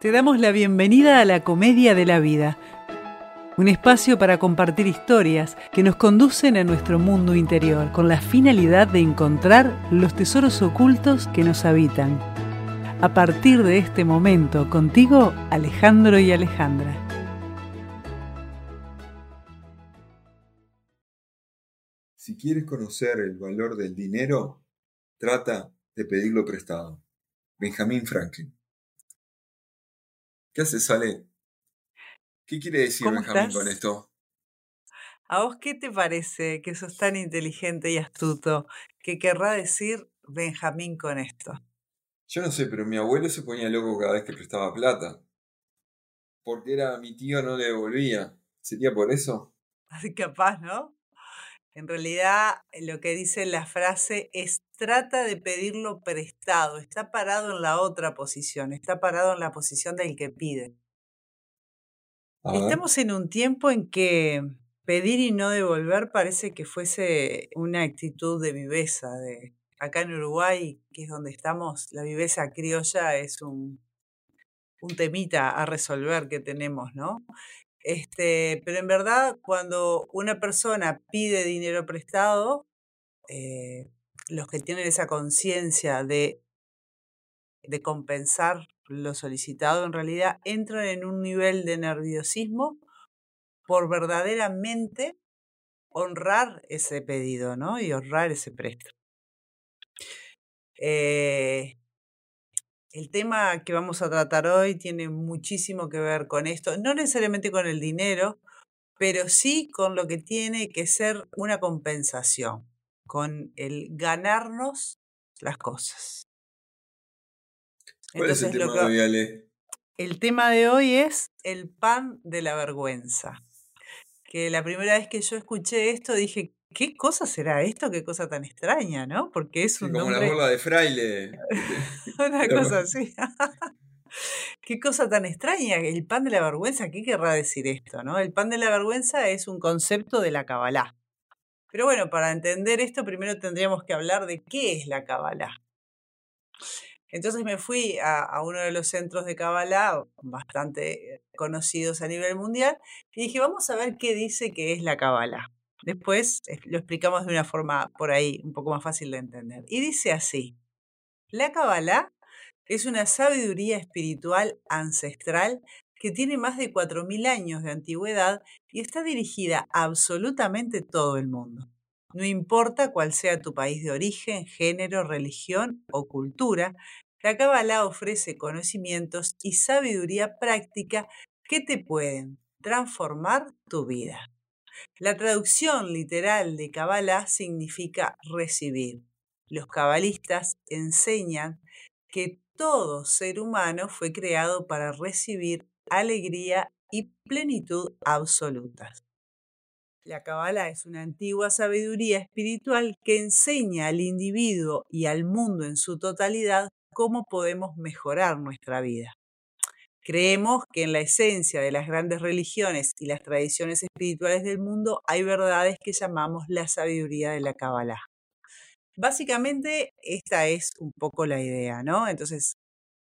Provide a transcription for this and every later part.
Te damos la bienvenida a la Comedia de la Vida, un espacio para compartir historias que nos conducen a nuestro mundo interior con la finalidad de encontrar los tesoros ocultos que nos habitan. A partir de este momento, contigo, Alejandro y Alejandra. Si quieres conocer el valor del dinero, trata de pedirlo prestado. Benjamin Franklin. ¿Qué haces, Ale? ¿Qué quiere decir Benjamín con esto? ¿A vos qué te parece que sos tan inteligente y astuto? ¿Qué querrá decir Benjamín con esto? Yo no sé, pero mi abuelo se ponía loco cada vez que prestaba plata. Porque era mi tío no le devolvía. ¿Sería por eso? Así capaz, ¿no? En realidad, lo que dice la frase es trata de pedirlo prestado. Está parado en la otra posición, está parado en la posición del que pide. Estamos en un tiempo en que pedir y no devolver parece que fuese una actitud de viveza. De, acá en Uruguay, que es donde estamos, la viveza criolla es un, un temita a resolver que tenemos, ¿no? Este, pero en verdad, cuando una persona pide dinero prestado, eh, los que tienen esa conciencia de, de compensar lo solicitado, en realidad entran en un nivel de nerviosismo por verdaderamente honrar ese pedido, ¿no? Y honrar ese préstamo. Eh, el tema que vamos a tratar hoy tiene muchísimo que ver con esto, no necesariamente con el dinero, pero sí con lo que tiene que ser una compensación, con el ganarnos las cosas. ¿Cuál es el tema de hoy, Ale? El tema de hoy es el pan de la vergüenza. Que la primera vez que yo escuché esto dije, ¿qué cosa será esto? ¿Qué cosa tan extraña, no? Porque es un como la bola de fraile. Una cosa así. Qué cosa tan extraña, el pan de la vergüenza, ¿qué querrá decir esto? ¿no? El pan de la vergüenza es un concepto de la Kabbalah. Pero bueno, para entender esto, primero tendríamos que hablar de qué es la Kabbalah. Entonces me fui a, a uno de los centros de Kabbalah, bastante conocidos a nivel mundial, y dije, vamos a ver qué dice que es la Kabbalah. Después lo explicamos de una forma por ahí un poco más fácil de entender. Y dice así, la Kabbalah es una sabiduría espiritual ancestral que tiene más de 4.000 años de antigüedad y está dirigida a absolutamente todo el mundo. No importa cuál sea tu país de origen, género, religión o cultura, la Kabbalah ofrece conocimientos y sabiduría práctica que te pueden transformar tu vida. La traducción literal de Kabbalah significa recibir. Los cabalistas enseñan que todo ser humano fue creado para recibir alegría y plenitud absolutas. La Kabbalah es una antigua sabiduría espiritual que enseña al individuo y al mundo en su totalidad cómo podemos mejorar nuestra vida. Creemos que en la esencia de las grandes religiones y las tradiciones espirituales del mundo hay verdades que llamamos la sabiduría de la Kabbalah. Básicamente, esta es un poco la idea, ¿no? Entonces,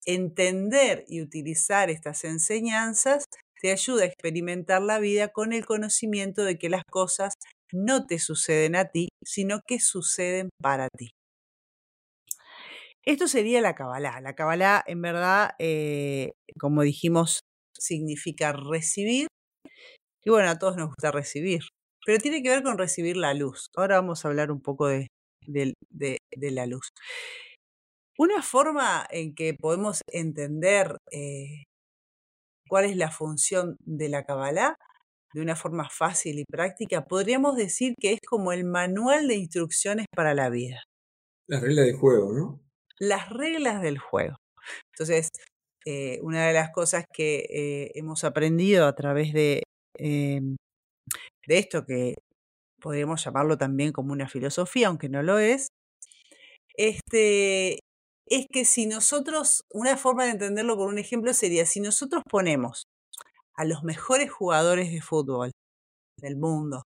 entender y utilizar estas enseñanzas te ayuda a experimentar la vida con el conocimiento de que las cosas no te suceden a ti, sino que suceden para ti. Esto sería la Kabbalah. La Kabbalah, en verdad, eh, como dijimos, significa recibir. Y bueno, a todos nos gusta recibir. Pero tiene que ver con recibir la luz. Ahora vamos a hablar un poco de, la luz. Una forma en que podemos entender eh, cuál es la función de la Kabbalah de una forma fácil y práctica, podríamos decir que es como el manual de instrucciones para la vida. La regla de juego, ¿no? Las reglas del juego. Entonces, eh, una de las cosas que eh, hemos aprendido a través de, em, de esto, que podríamos llamarlo también como una filosofía, aunque no lo es, este, es que si nosotros, una forma de entenderlo con un ejemplo sería, si nosotros ponemos a los mejores jugadores de fútbol del mundo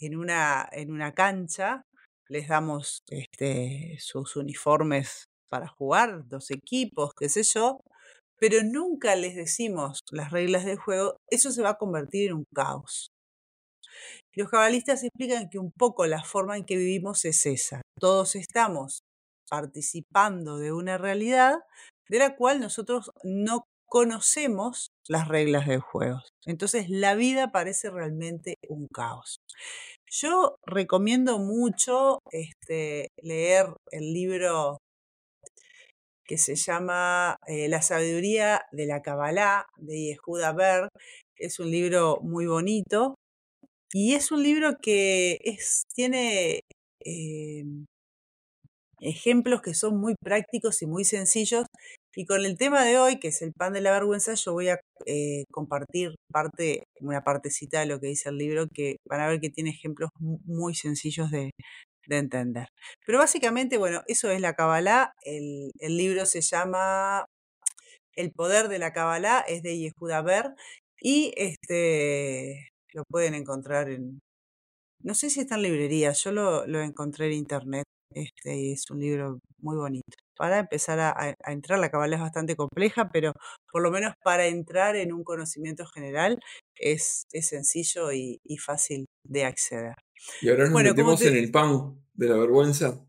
en una, en una cancha, les damos este, sus uniformes para jugar, dos equipos, qué sé yo, pero nunca les decimos las reglas del juego, eso se va a convertir en un caos. Los cabalistas explican que un poco la forma en que vivimos es esa. Todos estamos participando de una realidad de la cual nosotros no conocemos las reglas del juego. Entonces la vida parece realmente un caos. Yo recomiendo mucho este, leer el libro que se llama eh, La sabiduría de la Kabbalah de Yehuda Ber. Es un libro muy bonito y es un libro que tiene em, ejemplos que son muy prácticos y muy sencillos. Y con el tema de hoy, que es el pan de la vergüenza, yo voy a eh, compartir parte, una partecita de lo que dice el libro, que van a ver que tiene ejemplos muy sencillos de, de entender. Pero básicamente, bueno, eso es la Kabbalah. El, el libro se llama El poder de la Kabbalah, es de Yehuda Ber. Y este lo pueden encontrar en. No sé si está en librerías, yo lo, lo encontré en internet. Este es un libro muy bonito. Para empezar a, entrar, la Kabbalah es bastante compleja, pero por lo menos para entrar en un conocimiento general es, es sencillo y, y fácil de acceder. Y ahora nos metemos en el pan de la vergüenza.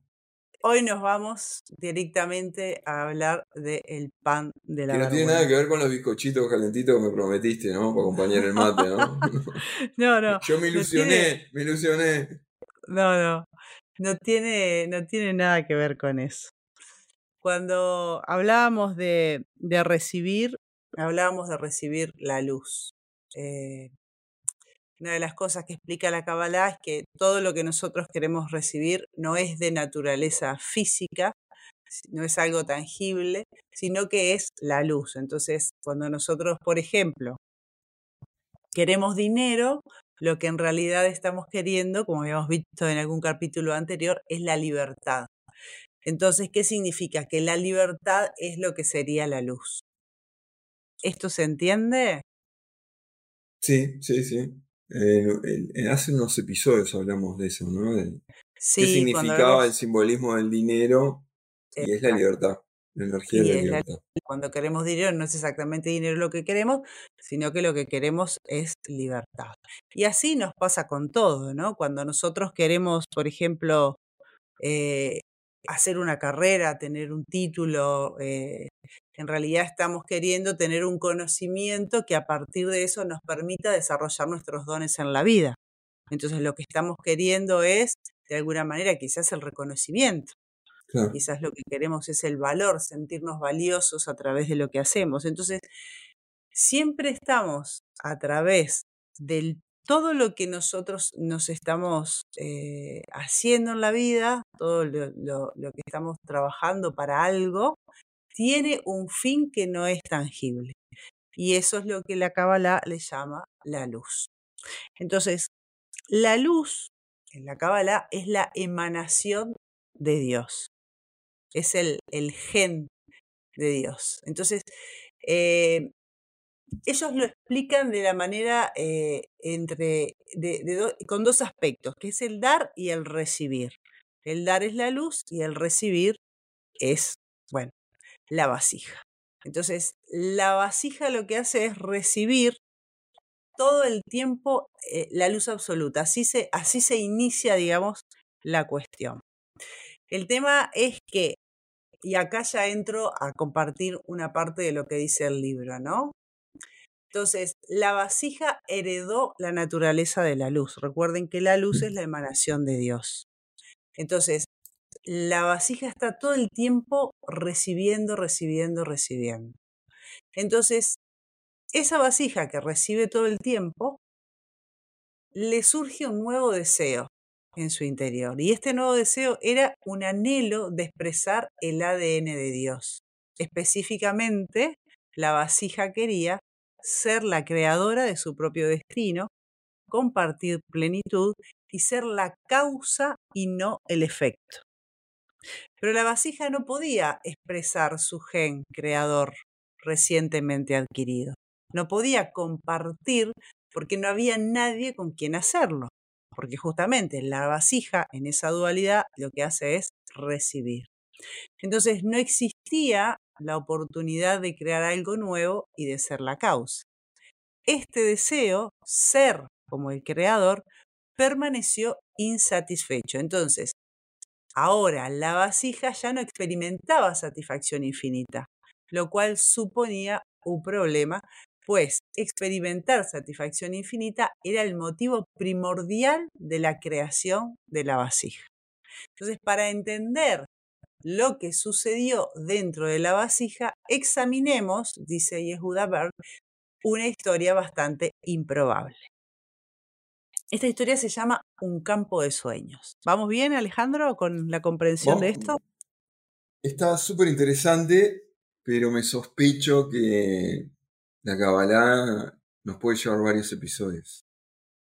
Hoy nos vamos directamente a hablar del pan de la vergüenza. Que no tiene nada que ver con los bizcochitos calentitos que me prometiste, ¿no? Para acompañar el mate, ¿no? no, no. Yo me ilusioné, me ilusioné. No, no. No tiene, no tiene nada que ver con eso. Cuando hablábamos de, recibir, hablábamos de recibir la luz. Eh, una de las cosas que explica la Kabbalah es que todo lo que nosotros queremos recibir no es de naturaleza física, no es algo tangible, sino que es la luz. Entonces, cuando nosotros, por ejemplo, queremos dinero, lo que en realidad estamos queriendo, como habíamos visto en algún capítulo anterior, es la libertad. Entonces, ¿qué significa? Que la libertad es lo que sería la luz. ¿Esto se entiende? Sí, sí, sí. Eh, hace unos episodios hablamos de eso, ¿no? De sí, qué significaba el simbolismo del dinero y es la libertad, la energía de la libertad. cuando queremos dinero no es exactamente dinero lo que queremos, sino que lo que queremos es libertad. Y así nos pasa con todo, ¿no? Cuando nosotros queremos, por ejemplo, eh, hacer una carrera, tener un título, eh, en realidad estamos queriendo tener un conocimiento que a partir de eso nos permita desarrollar nuestros dones en la vida. Entonces lo que estamos queriendo es, de alguna manera, quizás el reconocimiento. Quizás lo que queremos es el valor, sentirnos valiosos a través de lo que hacemos. Entonces, siempre estamos a través del todo lo que nosotros nos estamos eh, haciendo en la vida, todo lo, que estamos trabajando para algo, tiene un fin que no es tangible. Y eso es lo que la Kabbalah le llama la luz. Entonces, la luz en la Kabbalah es la emanación de Dios. Es el, el gen de Dios. Entonces, eh, ellos lo explican de la manera eh, entre, con dos aspectos, que es el dar y el recibir. El dar es la luz y el recibir es, bueno, la vasija. Entonces, la vasija lo que hace es recibir todo el tiempo eh, la luz absoluta. Así se, así se inicia, digamos, la cuestión. El tema es que, y acá ya entro a compartir una parte de lo que dice el libro, ¿no? Entonces, la vasija heredó la naturaleza de la luz. Recuerden que la luz es la emanación de Dios. Entonces, la vasija está todo el tiempo recibiendo, recibiendo, recibiendo. Entonces, esa vasija que recibe todo el tiempo, le surge un nuevo deseo en su interior. Y este nuevo deseo era un anhelo de expresar el ADN de Dios. Específicamente, la vasija quería ser la creadora de su propio destino, compartir plenitud y ser la causa y no el efecto. Pero la vasija no podía expresar su gen creador recientemente adquirido. No podía compartir porque no había nadie con quien hacerlo. Porque justamente la vasija en esa dualidad lo que hace es recibir. Entonces no existía la oportunidad de crear algo nuevo y de ser la causa. Este deseo, ser como el creador, permaneció insatisfecho. Entonces, ahora la vasija ya no experimentaba satisfacción infinita, lo cual suponía un problema, pues experimentar satisfacción infinita era el motivo primordial de la creación de la vasija. Entonces, para entender lo que sucedió dentro de la vasija, examinemos, dice Yehuda Berg, una historia bastante improbable. Esta historia se llama Un campo de sueños. ¿Vamos bien, Alejandro, con la comprensión de esto? Está súper interesante, pero me sospecho que la Kabbalah nos puede llevar varios episodios.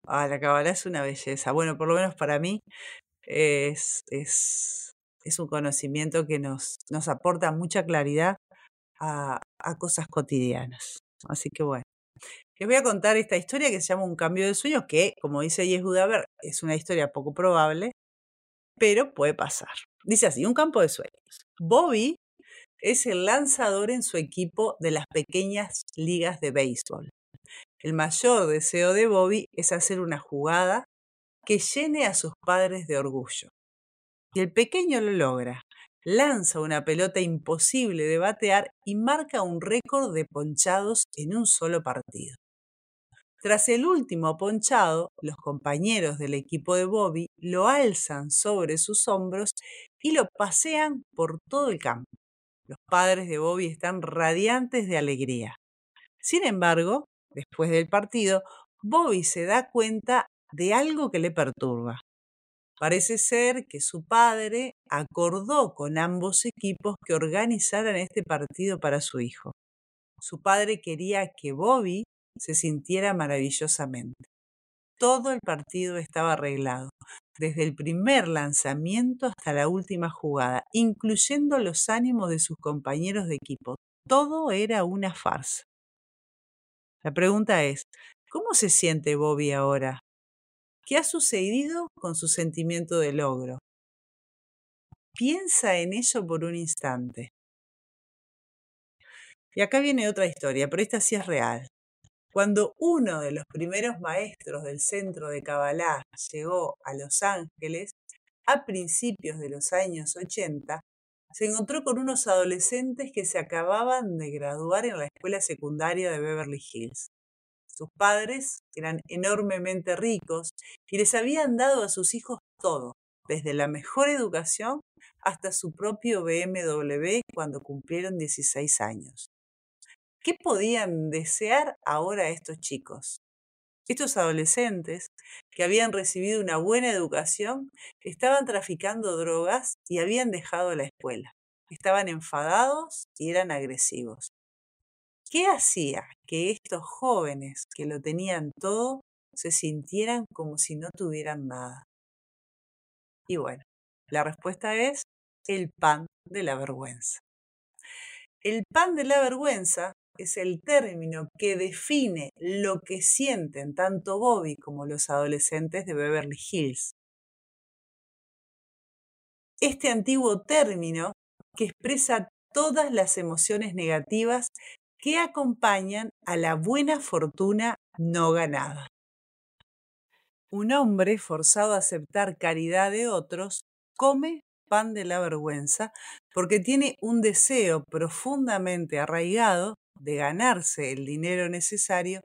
Ah, la Kabbalah es una belleza. Bueno, por lo menos para mí es, es, es un conocimiento que nos, nos aporta mucha claridad a, a cosas cotidianas. Así que bueno. Les voy a contar esta historia que se llama Un cambio de sueños, que, como dice Yehuda Ver, es una historia poco probable, pero puede pasar. Dice así, un campo de sueños. Bobby es el lanzador en su equipo de las pequeñas ligas de béisbol. El mayor deseo de Bobby es hacer una jugada que llene a sus padres de orgullo. Y el pequeño lo logra. Lanza una pelota imposible de batear y marca un récord de ponchados en un solo partido. Tras el último ponchado, los compañeros del equipo de Bobby lo alzan sobre sus hombros y lo pasean por todo el campo. Los padres de Bobby están radiantes de alegría. Sin embargo, después del partido, Bobby se da cuenta de algo que le perturba. Parece ser que su padre acordó con ambos equipos que organizaran este partido para su hijo. Su padre quería que Bobby se sintiera maravillosamente. Todo el partido estaba arreglado, desde el primer lanzamiento hasta la última jugada, incluyendo los ánimos de sus compañeros de equipo. Todo era una farsa. La pregunta es, ¿cómo se siente Bobby ahora? ¿Qué ha sucedido con su sentimiento de logro? Piensa en ello por un instante. Y acá viene otra historia, pero esta sí es real. Cuando uno de los primeros maestros del centro de Kabbalah llegó a Los Ángeles, a principios de los años 80, se encontró con unos adolescentes que se acababan de graduar en la escuela secundaria de Beverly Hills. Sus padres eran enormemente ricos y les habían dado a sus hijos todo, desde la mejor educación hasta su propio BMW cuando cumplieron 16 años. ¿Qué podían desear ahora estos chicos? Estos adolescentes, que habían recibido una buena educación, estaban traficando drogas y habían dejado la escuela. Estaban enfadados y eran agresivos. ¿Qué hacía que estos jóvenes que lo tenían todo se sintieran como si no tuvieran nada? Y bueno, la respuesta es el pan de la vergüenza. El pan de la vergüenza es el término que define lo que sienten tanto Bobby como los adolescentes de Beverly Hills. Este antiguo término que expresa todas las emociones negativas que acompañan a la buena fortuna no ganada. Un hombre forzado a aceptar caridad de otros come pan de la vergüenza porque tiene un deseo profundamente arraigado de ganarse el dinero necesario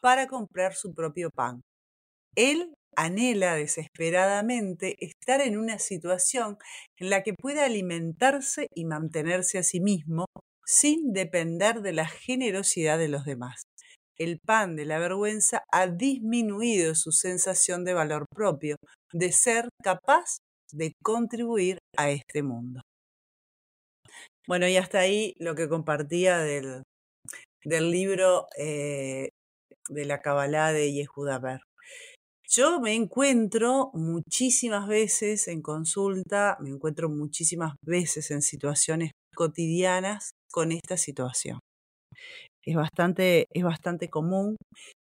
para comprar su propio pan. Él anhela desesperadamente estar en una situación en la que pueda alimentarse y mantenerse a sí mismo sin depender de la generosidad de los demás. El pan de la vergüenza ha disminuido su sensación de valor propio, de ser capaz de contribuir a este mundo. Bueno, y hasta ahí lo que compartía del, del libro eh, de la Kabbalah de Yehuda Ber. Yo me encuentro muchísimas veces en consulta, me encuentro muchísimas veces en situaciones cotidianas con esta situación. Es bastante, es bastante común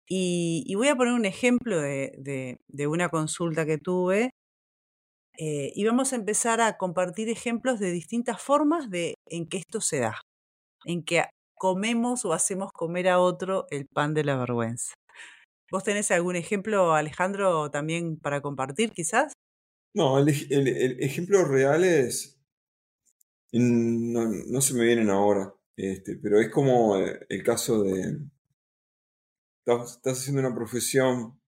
y, voy a poner un ejemplo de, una consulta que tuve eh, y vamos a empezar a compartir ejemplos de distintas formas de en que esto se da. en que comemos o hacemos comer a otro el pan de la vergüenza. ¿Vos tenés algún ejemplo, Alejandro, también para compartir quizás? No, el, ejemplo real es, no, se me vienen ahora, este, pero es como eh, el caso de, estás, haciendo una profesión,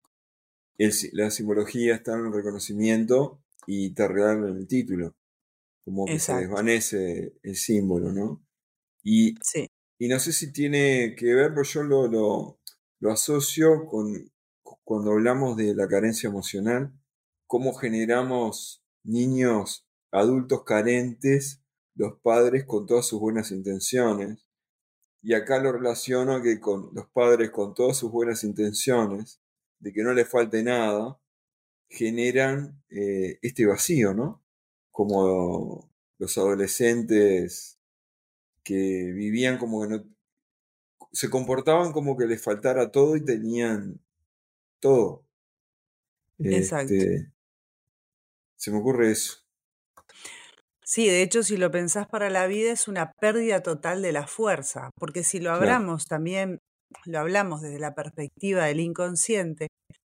la simbología está en el reconocimiento y te regalan el título, como que se desvanece el símbolo, ¿no? Y, y no sé si tiene que ver, pero yo lo, lo, asocio con cuando hablamos de la carencia emocional, cómo generamos niños, adultos carentes, los padres con todas sus buenas intenciones. Y acá lo relaciono que con los padres con todas sus buenas intenciones, de que no les falte nada, generan eh, este vacío, ¿no? Como los adolescentes que vivían como que no, se comportaban como que les faltara todo y tenían todo. Exacto. Este, se me ocurre eso. Sí, de hecho, si lo pensás para la vida es una pérdida total de la fuerza, porque si lo hablamos también, lo hablamos desde la perspectiva del inconsciente,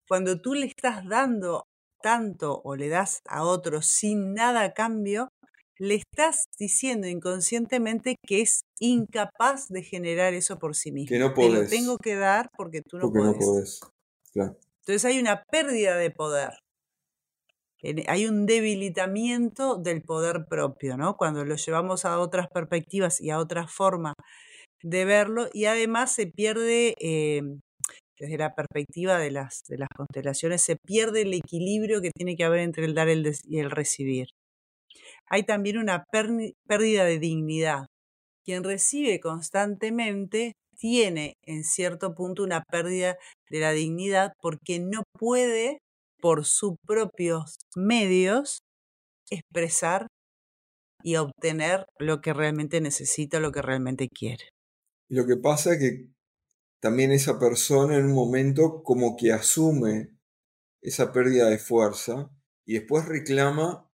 cuando tú le estás dando tanto o le das a otro sin nada a cambio, le estás diciendo inconscientemente que es incapaz de generar eso por sí mismo. Que no Te lo tengo que dar porque tú no porque podés. Entonces hay una pérdida de poder. Hay un debilitamiento del poder propio, ¿no? Cuando lo llevamos a otras perspectivas y a otra forma de verlo, y además se pierde, eh, desde la perspectiva de las, de las constelaciones, se pierde el equilibrio que tiene que haber entre el dar y el recibir hay también una pérdida de dignidad. Quien recibe constantemente tiene en cierto punto una pérdida de la dignidad porque no puede por sus propios medios expresar y obtener lo que realmente necesita, lo que realmente quiere. Y lo que pasa es que también esa persona en un momento como que asume esa pérdida de fuerza y después reclama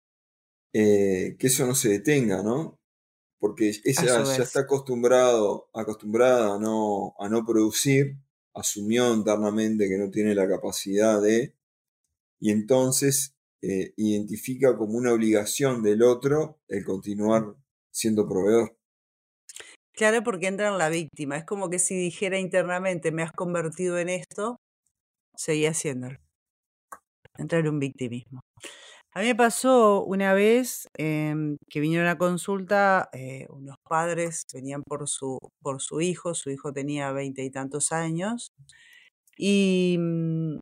eh, que eso no se detenga, ¿no? Porque ella ya está acostumbrado, acostumbrada a no, a no producir, asumió internamente que no tiene la capacidad de, y entonces eh, identifica como una obligación del otro el continuar siendo proveedor. Claro, porque entra en la víctima. Es como que si dijera internamente, me has convertido en esto, seguía haciéndolo. Entra en un victimismo. A mí me pasó una vez em, que vinieron a consulta eh, unos padres, venían por su, por su hijo, su hijo tenía veinte y tantos años, y mm,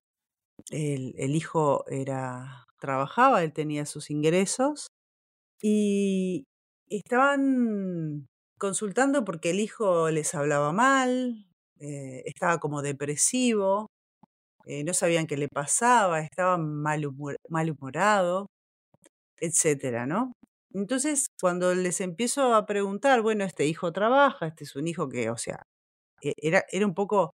el, el hijo era, trabajaba, él tenía sus ingresos, y estaban consultando porque el hijo les hablaba mal, eh, estaba como depresivo, eh, no sabían qué le pasaba, estaba malhumorado, etcétera, ¿no? Entonces, cuando les empiezo a preguntar, bueno, este hijo trabaja, este es un hijo que, o sea, e-, era, era un poco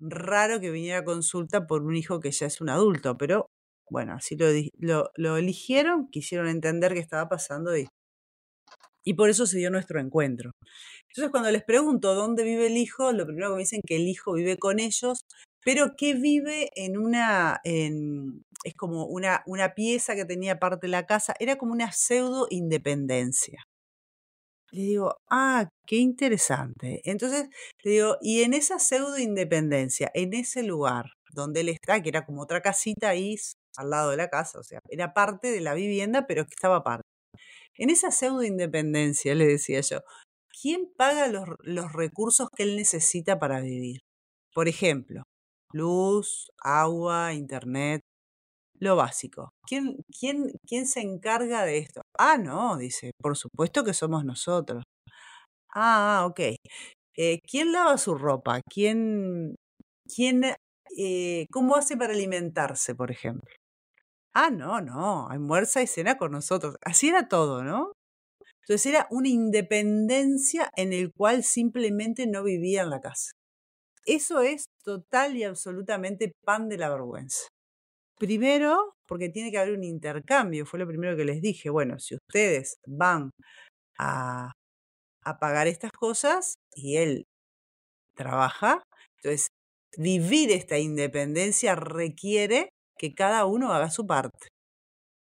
raro que viniera a consulta por un hijo que ya es un adulto, pero bueno, así lo, eligieron, quisieron entender qué estaba pasando y, y por eso se dio nuestro encuentro. Entonces, cuando les pregunto dónde vive el hijo, lo primero que me dicen que el hijo vive con ellos, pero que vive en una, en, es como una, una pieza que tenía parte de la casa, era como una pseudo independencia. Le digo, ah, qué interesante. Entonces, le digo, y en esa pseudo independencia, en ese lugar donde él está, que era como otra casita ahí al lado de la casa, o sea, era parte de la vivienda, pero que estaba aparte. En esa pseudo independencia, le decía yo, ¿quién paga los, los recursos que él necesita para vivir? Por ejemplo, luz, agua, internet, lo básico. ¿Quién, quién, quién se encarga de esto? Ah, no, dice, por supuesto que somos nosotros. Ah, ok. Eh, ¿Quién lava su ropa? ¿Quién, quién, eh, cómo hace para alimentarse, por ejemplo? Ah, no, no, almuerza y cena con nosotros. Así era todo, ¿no? Entonces era una independencia en el cual simplemente no vivía en la casa. Eso es total y absolutamente pan de la vergüenza. Primero, porque tiene que haber un intercambio, fue lo primero que les dije. Bueno, si ustedes van a, pagar estas cosas y él trabaja. Entonces, vivir esta independencia requiere que cada uno haga su parte.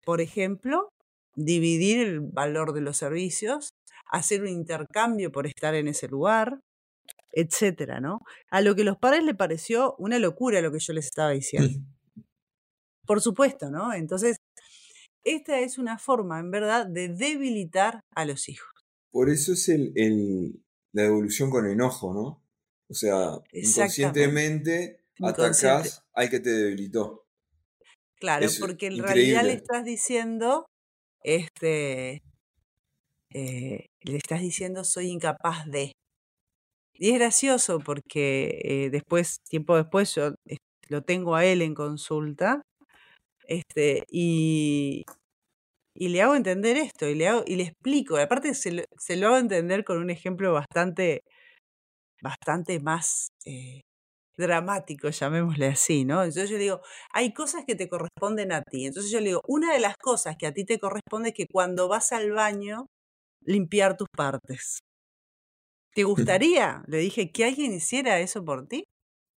Por ejemplo, dividir el valor de los servicios, hacer un intercambio por estar en ese lugar, etcétera, ¿no? A lo que los padres le pareció una locura lo que yo les estaba diciendo. Por supuesto, ¿no? Entonces, esta es una forma, en verdad, de debilitar a los hijos. Por eso es el, la devolución con enojo, ¿no? O sea, inconscientemente atacás al que te debilitó. Claro, porque en realidad le estás diciendo, este, eh, le estás diciendo soy incapaz de. Y es gracioso porque eh, después, tiempo después, yo lo tengo a él en consulta, este, y, y le hago entender esto, y le hago, y le explico. Aparte se lo, se lo hago entender con un ejemplo bastante, bastante más eh, dramático, llamémosle así, ¿no? Entonces yo digo, hay cosas que te corresponden a ti. Entonces yo le digo, una de las cosas que a ti te corresponde es que cuando vas al baño, limpiar tus partes. ¿Te gustaría? Le dije, que alguien hiciera eso por ti.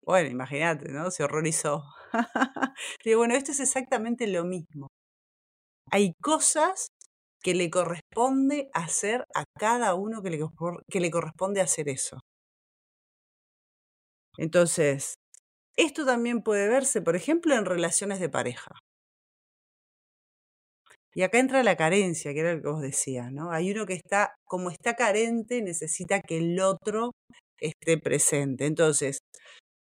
Bueno, imagínate, ¿no? Se horrorizó. digo, bueno, esto es exactamente lo mismo. Hay cosas que le corresponde hacer a cada uno que le, que le corresponde hacer eso. Entonces, esto también puede verse, por ejemplo, en relaciones de pareja. Y acá entra la carencia, que era lo que vos decías, ¿no? Hay uno que está, como está carente, necesita que el otro esté presente. Entonces,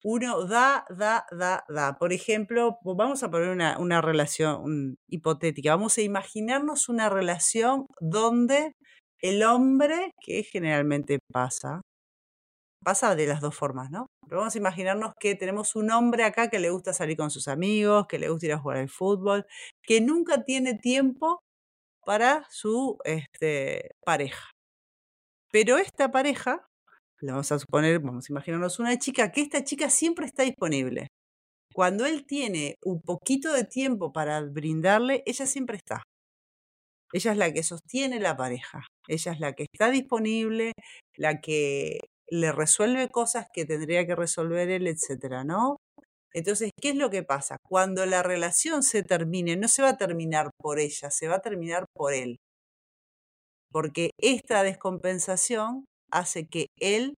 uno da, da, da, da. Por ejemplo, vamos a poner una, una relación hipotética. Vamos a imaginarnos una relación donde el hombre, que generalmente pasa, pasa de las dos formas, ¿no? Pero vamos a imaginarnos que tenemos un hombre acá que le gusta salir con sus amigos, que le gusta ir a jugar al fútbol, que nunca tiene tiempo para su este, pareja. Pero esta pareja, le vamos a suponer, vamos a una chica, que esta chica siempre está disponible. Cuando él tiene un poquito de tiempo para brindarle, ella siempre está. Ella es la que sostiene la pareja. Ella es la que está disponible, la que le resuelve cosas que tendría que resolver él, etcétera, ¿no? Entonces, ¿qué es lo que pasa? Cuando la relación se termine, no se va a terminar por ella, se va a terminar por él. Porque esta descompensación hace que él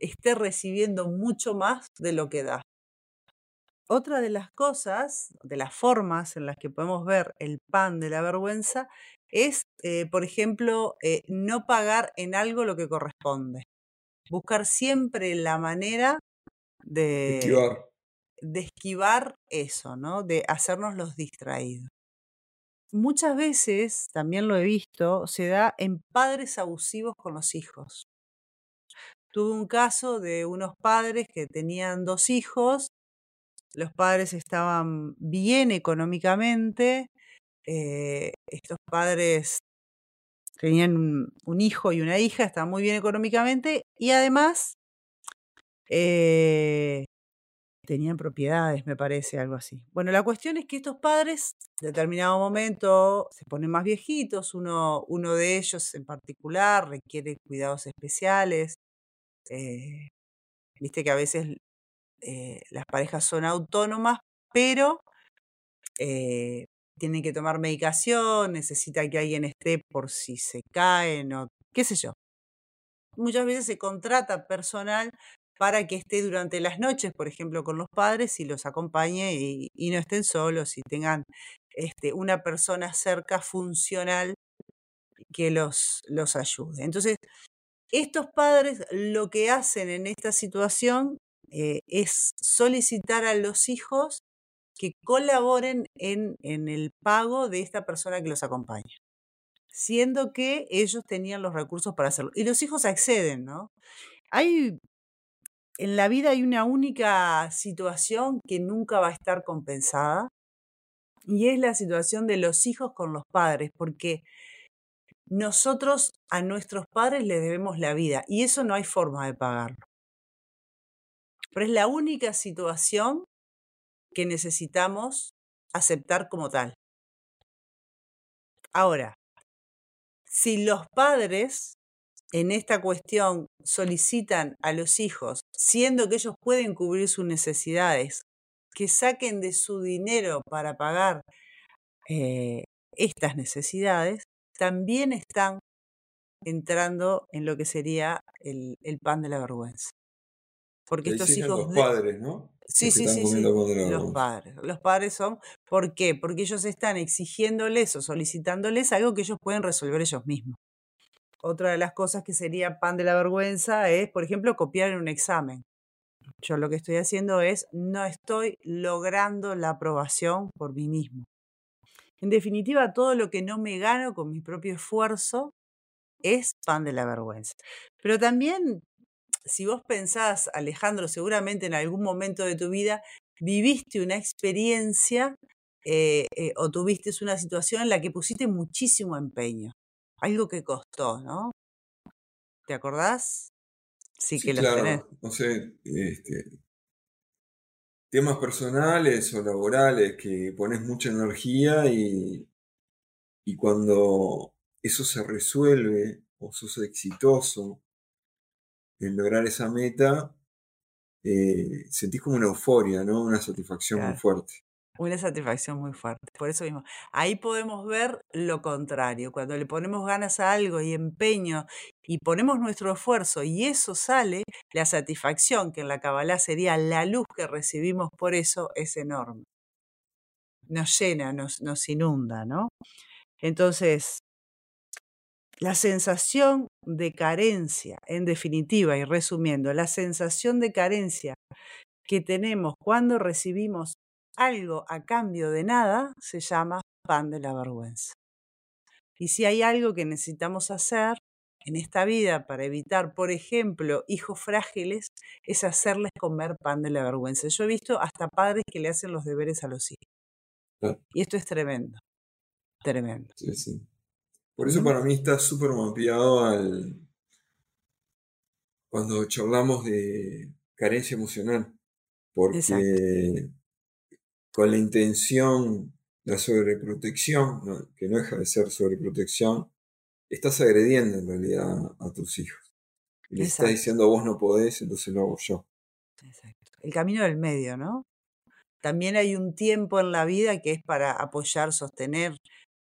esté recibiendo mucho más de lo que da. Otra de las cosas, de las formas en las que podemos ver el pan de la vergüenza, es, eh, por ejemplo, eh, no pagar en algo lo que corresponde buscar siempre la manera de esquivar. de esquivar eso, ¿no? De hacernos los distraídos. Muchas veces, también lo he visto, se da en padres abusivos con los hijos. Tuve un caso de unos padres que tenían dos hijos, los padres estaban bien económicamente, eh, estos padres tenían un, hijo y una hija, estaban muy bien económicamente y además eh, tenían propiedades, me parece, algo así. Bueno, la cuestión es que estos padres, en determinado momento, se ponen más viejitos, uno, uno de ellos en particular requiere cuidados especiales. Eh, viste que a veces eh, las parejas son autónomas, pero tienen que tomar medicación, necesita que alguien esté por si se caen o qué sé yo. Muchas veces se contrata personal para que esté durante las noches, por ejemplo, con los padres y los acompañe y, no estén solos y tengan este, una persona cerca funcional que los, los ayude. Entonces, estos padres lo que hacen en esta situación eh, es solicitar a los hijos que colaboren en, el pago de esta persona que los acompaña, siendo que ellos tenían los recursos para hacerlo. Y los hijos acceden, ¿no? Hay, en la vida hay una única situación que nunca va a estar compensada, y es la situación de los hijos con los padres, porque nosotros a nuestros padres les debemos la vida, y eso no hay forma de pagarlo. Pero es la única situación que necesitamos aceptar como tal. Ahora, si los padres en esta cuestión solicitan a los hijos, siendo que ellos pueden cubrir sus necesidades, que saquen de su dinero para pagar eh, estas necesidades, también están entrando en lo que sería el, pan de la vergüenza. Porque estos hijos... Los padres, ¿no? Sí, sí, sí, sí. Los padres. Los padres son, ¿por qué? Porque ellos están exigiéndoles o solicitándoles algo que ellos pueden resolver ellos mismos. Otra de las cosas que sería pan de la vergüenza es, por ejemplo, copiar en un examen. Yo lo que estoy haciendo es, no estoy logrando la aprobación por mí mismo. En definitiva, todo lo que no me gano con mi propio esfuerzo es pan de la vergüenza. Pero también, si vos pensás, Alejandro, seguramente en algún momento de tu vida viviste una experiencia eh, eh, o tuviste una situación en la que pusiste muchísimo empeño algo que costó, ¿no? ¿Te acordás? Sí, que lo claro. No sé, este, temas personales o laborales que pones mucha energía y, y cuando eso se resuelve o sos exitoso en lograr esa meta, eh, sentís como una euforia, ¿no? Una satisfacción muy fuerte. Una satisfacción muy fuerte. Por eso mismo, ahí podemos ver lo contrario. Cuando le ponemos ganas a algo y empeño y ponemos nuestro esfuerzo y eso sale, la satisfacción, que en la Kabbalah sería la luz que recibimos por eso, es enorme. Nos llena, nos, nos inunda, ¿no? Entonces, la sensación de carencia, en definitiva y resumiendo, la sensación de carencia que tenemos cuando recibimos algo a cambio de nada se llama pan de la vergüenza. Y si hay algo que necesitamos hacer en esta vida para evitar, por ejemplo, hijos frágiles, es hacerles comer pan de la vergüenza. Yo he visto hasta padres que le hacen los deberes a los hijos. Y esto es tremendo, tremendo. Sí, sí. Por eso para mí está súper mapeado al... cuando charlamos de carencia emocional. Porque con la intención, la sobreprotección, que no deja de ser sobreprotección, estás agrediendo en realidad a tus hijos. Y les estás diciendo vos no podés, entonces lo hago yo. Exacto. El camino del medio, ¿no? También hay un tiempo en la vida que es para apoyar, sostener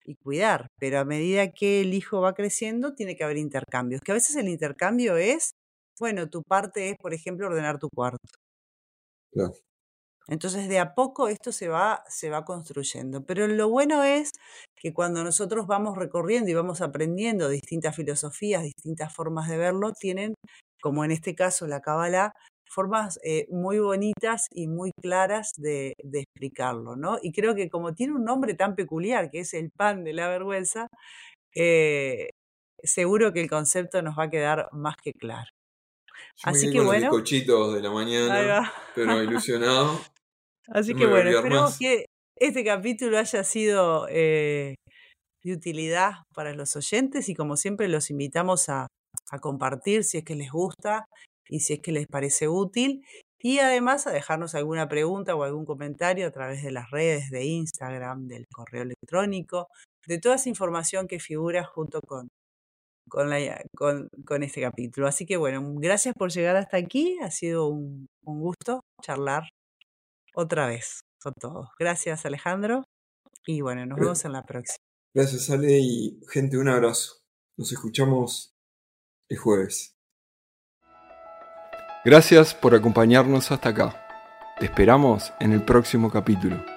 y cuidar, pero a medida que el hijo va creciendo tiene que haber intercambios, que a veces el intercambio es, bueno, tu parte es, por ejemplo, ordenar tu cuarto. Claro. Entonces, de a poco esto se va, se va construyendo. Pero lo bueno es que cuando nosotros vamos recorriendo y vamos aprendiendo distintas filosofías, distintas formas de verlo, tienen, como en este caso la Kabbalah, formas eh, muy bonitas y muy claras de, explicarlo, ¿no? Y creo que como tiene un nombre tan peculiar, que es el pan de la vergüenza, eh, seguro que el concepto nos va a quedar más que claro. Así que bueno. Los de la mañana, pero ilusionado. Así que bueno, esperemos que este capítulo haya sido eh, de utilidad para los oyentes y como siempre los invitamos a, a compartir si es que les gusta y si es que les parece útil. Y además a dejarnos alguna pregunta o algún comentario a través de las redes de Instagram, del correo electrónico, de toda esa información que figura junto con, con, la, con, con este capítulo. Así que bueno, gracias por llegar hasta aquí, ha sido un, un gusto charlar otra vez con todos. Gracias Alejandro y bueno, nos vemos en la próxima. Gracias Ale y gente, un abrazo. Nos escuchamos el jueves. Gracias por acompañarnos hasta acá. Te esperamos en el próximo capítulo.